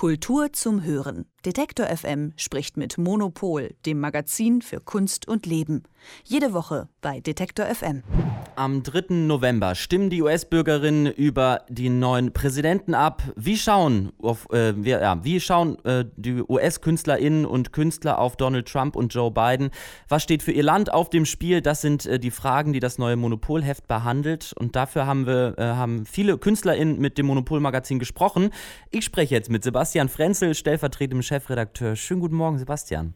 Kultur zum Hören. Detektor FM spricht mit Monopol, dem Magazin für Kunst und Leben. Jede Woche bei Detektor FM. Am 3. November stimmen die US-Bürgerinnen über den neuen Präsidenten ab. Wie schauen, auf, äh, wir, ja, wie schauen äh, die US-KünstlerInnen und Künstler auf Donald Trump und Joe Biden? Was steht für ihr Land auf dem Spiel? Das sind äh, die Fragen, die das neue Monopolheft behandelt. Und dafür haben wir äh, haben viele KünstlerInnen mit dem Monopol-Magazin gesprochen. Ich spreche jetzt mit Sebastian Frenzel, stellvertretendem Chefredakteur. Schönen guten Morgen, Sebastian.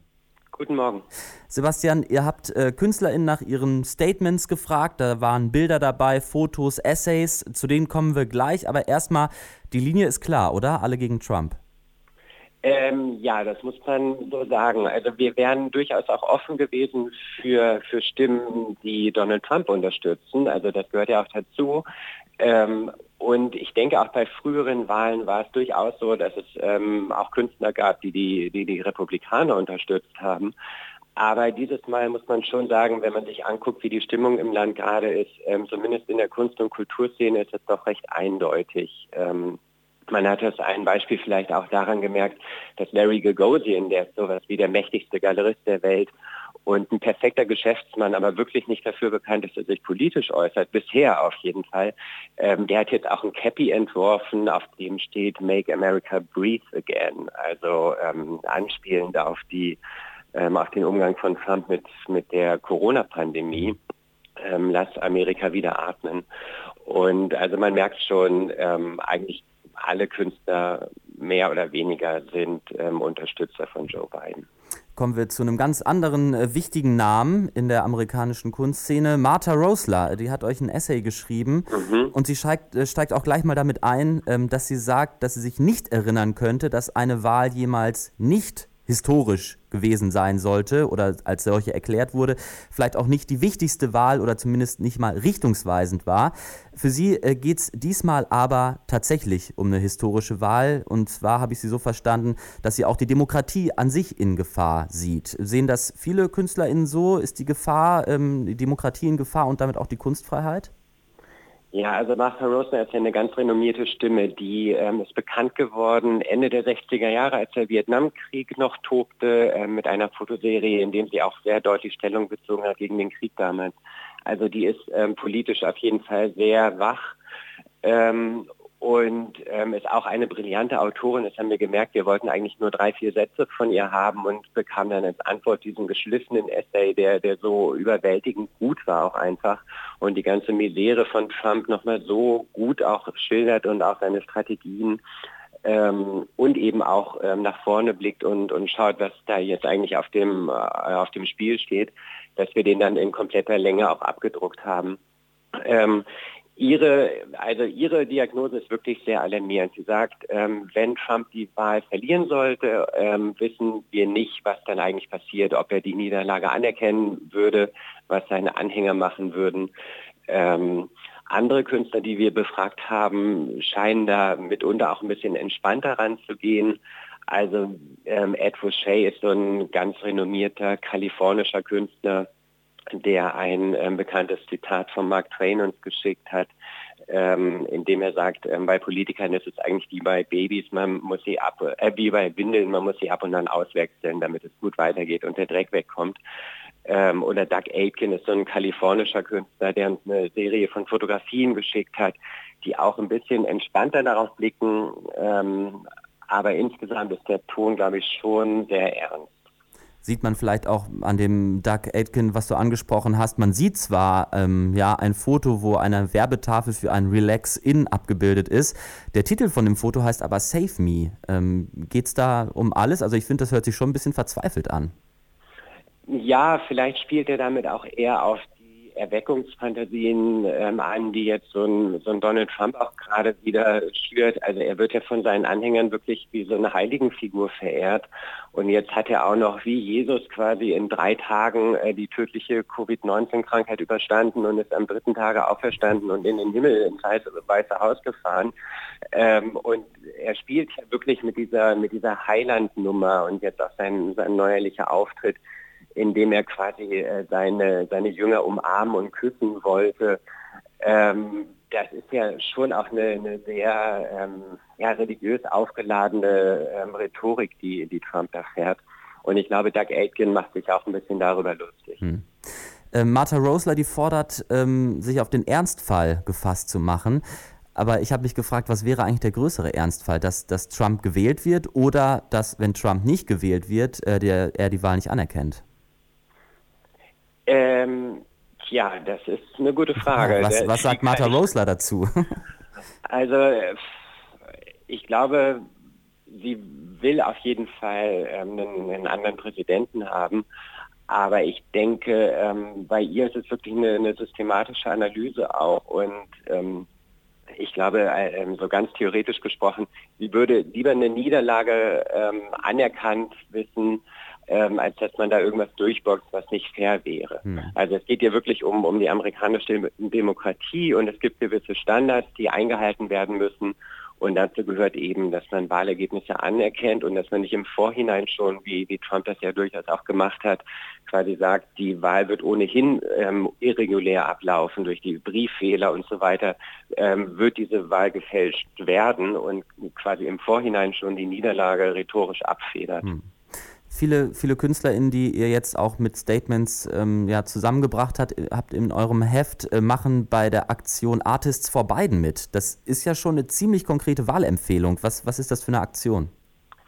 Guten Morgen. Sebastian, ihr habt äh, KünstlerInnen nach ihren Statements gefragt. Da waren Bilder dabei, Fotos, Essays. Zu denen kommen wir gleich. Aber erstmal, die Linie ist klar, oder? Alle gegen Trump. Ähm, ja, das muss man so sagen. Also wir wären durchaus auch offen gewesen für, für Stimmen, die Donald Trump unterstützen. Also das gehört ja auch dazu. Ähm, und ich denke, auch bei früheren Wahlen war es durchaus so, dass es ähm, auch Künstler gab, die die, die die Republikaner unterstützt haben. Aber dieses Mal muss man schon sagen, wenn man sich anguckt, wie die Stimmung im Land gerade ist, ähm, zumindest in der Kunst- und Kulturszene ist es doch recht eindeutig. Ähm, man hat das ein Beispiel vielleicht auch daran gemerkt, dass Larry Gagosian, der ist sowas wie der mächtigste Galerist der Welt und ein perfekter Geschäftsmann, aber wirklich nicht dafür bekannt, dass er sich politisch äußert, bisher auf jeden Fall. Ähm, der hat jetzt auch ein Cappy entworfen, auf dem steht Make America Breathe Again, also ähm, anspielend auf die ähm, auf den Umgang von Trump mit, mit der Corona-Pandemie. Ähm, lass Amerika wieder atmen. Und also man merkt schon, ähm, eigentlich alle Künstler mehr oder weniger sind ähm, Unterstützer von Joe Biden kommen wir zu einem ganz anderen äh, wichtigen Namen in der amerikanischen Kunstszene. Martha Rosler, die hat euch ein Essay geschrieben mhm. und sie steigt, äh, steigt, auch gleich mal damit ein, ähm, dass sie sagt, dass sie sich nicht erinnern könnte, dass eine Wahl jemals nicht historisch gewesen sein sollte oder als solche erklärt wurde, vielleicht auch nicht die wichtigste Wahl oder zumindest nicht mal richtungsweisend war. Für Sie äh, geht es diesmal aber tatsächlich um eine historische Wahl. Und zwar habe ich Sie so verstanden, dass sie auch die Demokratie an sich in Gefahr sieht. Sehen das viele KünstlerInnen so? Ist die Gefahr, ähm, die Demokratie in Gefahr und damit auch die Kunstfreiheit? Ja, also Martha Rosner ist ja eine ganz renommierte Stimme, die ähm, ist bekannt geworden Ende der 60er Jahre, als der Vietnamkrieg noch tobte, äh, mit einer Fotoserie, in dem sie auch sehr deutlich Stellung bezogen hat gegen den Krieg damals. Also die ist ähm, politisch auf jeden Fall sehr wach ähm, und ähm, ist auch eine brillante Autorin. Das haben wir gemerkt. Wir wollten eigentlich nur drei, vier Sätze von ihr haben und bekamen dann als Antwort diesen geschliffenen Essay, der, der so überwältigend gut war auch einfach und die ganze Misere von Trump nochmal so gut auch schildert und auch seine Strategien ähm, und eben auch ähm, nach vorne blickt und, und schaut, was da jetzt eigentlich auf dem, äh, auf dem Spiel steht, dass wir den dann in kompletter Länge auch abgedruckt haben. Ähm, Ihre, also Ihre Diagnose ist wirklich sehr alarmierend. Sie sagt, ähm, wenn Trump die Wahl verlieren sollte, ähm, wissen wir nicht, was dann eigentlich passiert, ob er die Niederlage anerkennen würde, was seine Anhänger machen würden. Ähm, andere Künstler, die wir befragt haben, scheinen da mitunter auch ein bisschen entspannter ranzugehen. Also ähm, Ed Fouché ist so ein ganz renommierter kalifornischer Künstler, der ein ähm, bekanntes Zitat von Mark Twain uns geschickt hat, ähm, in dem er sagt, ähm, bei Politikern ist es eigentlich wie bei Babys, man muss sie ab, äh, wie bei Windeln, man muss sie ab und an auswechseln, damit es gut weitergeht und der Dreck wegkommt. Ähm, oder Doug Aitken ist so ein kalifornischer Künstler, der uns eine Serie von Fotografien geschickt hat, die auch ein bisschen entspannter darauf blicken, ähm, aber insgesamt ist der Ton, glaube ich, schon sehr ernst sieht man vielleicht auch an dem Doug Aitken, was du angesprochen hast. Man sieht zwar ähm, ja ein Foto, wo eine Werbetafel für ein Relax In abgebildet ist. Der Titel von dem Foto heißt aber Save Me. Ähm, Geht es da um alles? Also ich finde, das hört sich schon ein bisschen verzweifelt an. Ja, vielleicht spielt er damit auch eher auf Erweckungsfantasien ähm, an, die jetzt so ein, so ein Donald Trump auch gerade wieder schürt. Also er wird ja von seinen Anhängern wirklich wie so eine Heiligenfigur verehrt. Und jetzt hat er auch noch wie Jesus quasi in drei Tagen äh, die tödliche Covid-19-Krankheit überstanden und ist am dritten Tage auferstanden und in den Himmel ins Weiße Haus gefahren. Ähm, und er spielt ja wirklich mit dieser, mit dieser Heiland-Nummer und jetzt auch sein, sein neuerlicher Auftritt indem er quasi äh, seine, seine Jünger umarmen und küssen wollte. Ähm, das ist ja schon auch eine, eine sehr ähm, ja, religiös aufgeladene ähm, Rhetorik, die, die Trump da fährt. Und ich glaube, Doug Aitken macht sich auch ein bisschen darüber lustig. Hm. Äh, Martha Rosler, die fordert, ähm, sich auf den Ernstfall gefasst zu machen. Aber ich habe mich gefragt, was wäre eigentlich der größere Ernstfall? Dass, dass Trump gewählt wird oder dass, wenn Trump nicht gewählt wird, äh, der, er die Wahl nicht anerkennt? Ähm, ja, das ist eine gute Frage. Was, was sagt Martha Rosler dazu? Also, ich glaube, sie will auf jeden Fall ähm, einen, einen, anderen Präsidenten haben. Aber ich denke, ähm, bei ihr ist es wirklich eine, eine systematische Analyse auch. Und ähm, ich glaube, äh, so ganz theoretisch gesprochen, sie würde lieber eine Niederlage anerkannt wissen, ähm, als dass man da irgendwas durchboxt, was nicht fair wäre. Hm. Also es geht hier wirklich um, um die amerikanische Demokratie und es gibt gewisse Standards, die eingehalten werden müssen. Und dazu gehört eben, dass man Wahlergebnisse anerkennt und dass man nicht im Vorhinein schon, wie, wie Trump das ja durchaus auch gemacht hat, quasi sagt, die Wahl wird ohnehin ähm, irregulär ablaufen durch die Brieffehler und so weiter, ähm, wird diese Wahl gefälscht werden und quasi im Vorhinein schon die Niederlage rhetorisch abfedert. Hm viele, viele KünstlerInnen, die ihr jetzt auch mit Statements ähm, ja, zusammengebracht habt, habt in eurem Heft, äh, machen bei der Aktion Artists for Biden mit. Das ist ja schon eine ziemlich konkrete Wahlempfehlung. Was, was ist das für eine Aktion?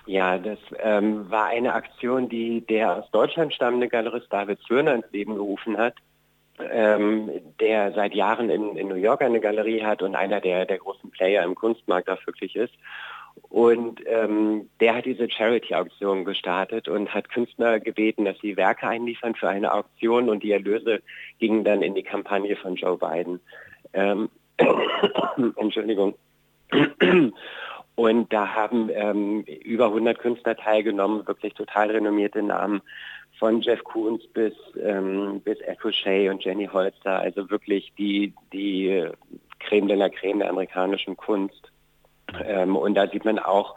Ja, das ähm, war eine Aktion, die der aus Deutschland stammende Galerist David Zwirner ins Leben gerufen hat, ähm, der seit Jahren in, in New York eine Galerie hat und einer der, der großen Player im Kunstmarkt auch wirklich ist. Und ähm, der hat diese Charity-Auktion gestartet und hat Künstler gebeten, dass sie Werke einliefern für eine Auktion und die Erlöse gingen dann in die Kampagne von Joe Biden. Ähm, Entschuldigung. Und da haben ähm, über 100 Künstler teilgenommen, wirklich total renommierte Namen von Jeff Koons bis, ähm, bis Echo Shea und Jenny Holzer, also wirklich die, die Creme de la Creme der amerikanischen Kunst. Ähm, und da sieht man auch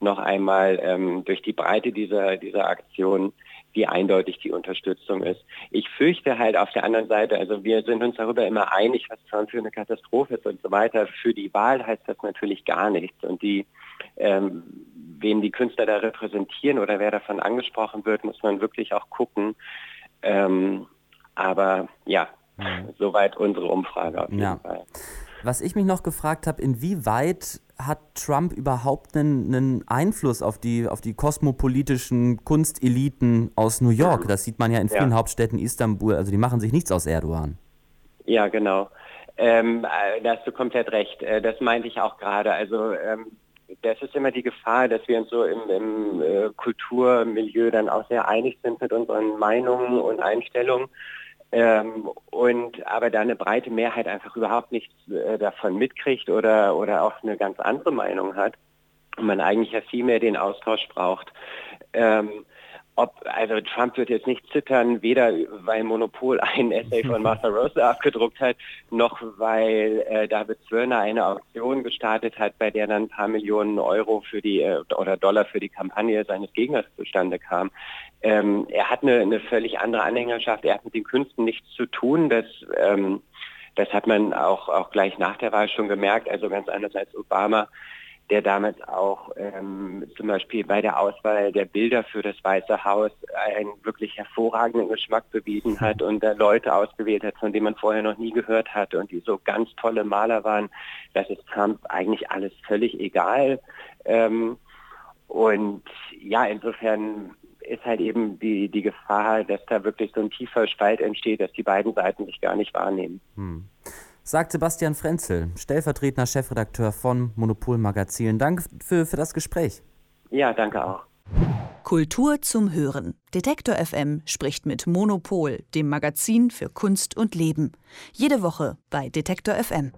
noch einmal ähm, durch die Breite dieser, dieser Aktion, wie eindeutig die Unterstützung ist. Ich fürchte halt auf der anderen Seite, also wir sind uns darüber immer einig, was Trump für eine Katastrophe ist und so weiter. Für die Wahl heißt das natürlich gar nichts. Und die, ähm, wen die Künstler da repräsentieren oder wer davon angesprochen wird, muss man wirklich auch gucken. Ähm, aber ja, mhm. soweit unsere Umfrage auf jeden ja. Fall. Was ich mich noch gefragt habe, inwieweit hat Trump überhaupt einen, einen, Einfluss auf die, auf die kosmopolitischen Kunsteliten aus New York? Das sieht man ja in vielen ja. Hauptstädten Istanbul. Also die machen sich nichts aus Erdogan. Ja, genau. Ähm, äh, da hast du komplett recht. Äh, das meinte ich auch gerade. Also ähm, das ist immer die Gefahr, dass wir uns so im, im äh, Kulturmilieu dann auch sehr einig sind mit unseren Meinungen und Einstellungen. Ähm, und aber da eine breite Mehrheit einfach überhaupt nichts äh, davon mitkriegt oder, oder auch eine ganz andere Meinung hat und man eigentlich ja viel mehr den Austausch braucht. Ähm, ob, also Trump wird jetzt nicht zittern, weder weil Monopol ein Essay von Martha Rosa abgedruckt hat, noch weil äh, David Zwirner eine Auktion gestartet hat, bei der dann ein paar Millionen Euro für die äh, oder Dollar für die Kampagne seines Gegners zustande kam. Ähm, er hat eine, eine völlig andere Anhängerschaft, er hat mit den Künsten nichts zu tun. Das, ähm, das hat man auch, auch gleich nach der Wahl schon gemerkt, also ganz anders als Obama der damals auch ähm, zum Beispiel bei der Auswahl der Bilder für das Weiße Haus einen wirklich hervorragenden Geschmack bewiesen hat und da Leute ausgewählt hat, von denen man vorher noch nie gehört hatte und die so ganz tolle Maler waren. Das ist Trump eigentlich alles völlig egal. Ähm, und ja, insofern ist halt eben die, die Gefahr, dass da wirklich so ein tiefer Spalt entsteht, dass die beiden Seiten sich gar nicht wahrnehmen. Hm sagt Sebastian Frenzel, stellvertretender Chefredakteur von Monopol Magazin. Danke für, für das Gespräch. Ja, danke auch. Kultur zum Hören. Detektor FM spricht mit Monopol, dem Magazin für Kunst und Leben. Jede Woche bei Detektor FM.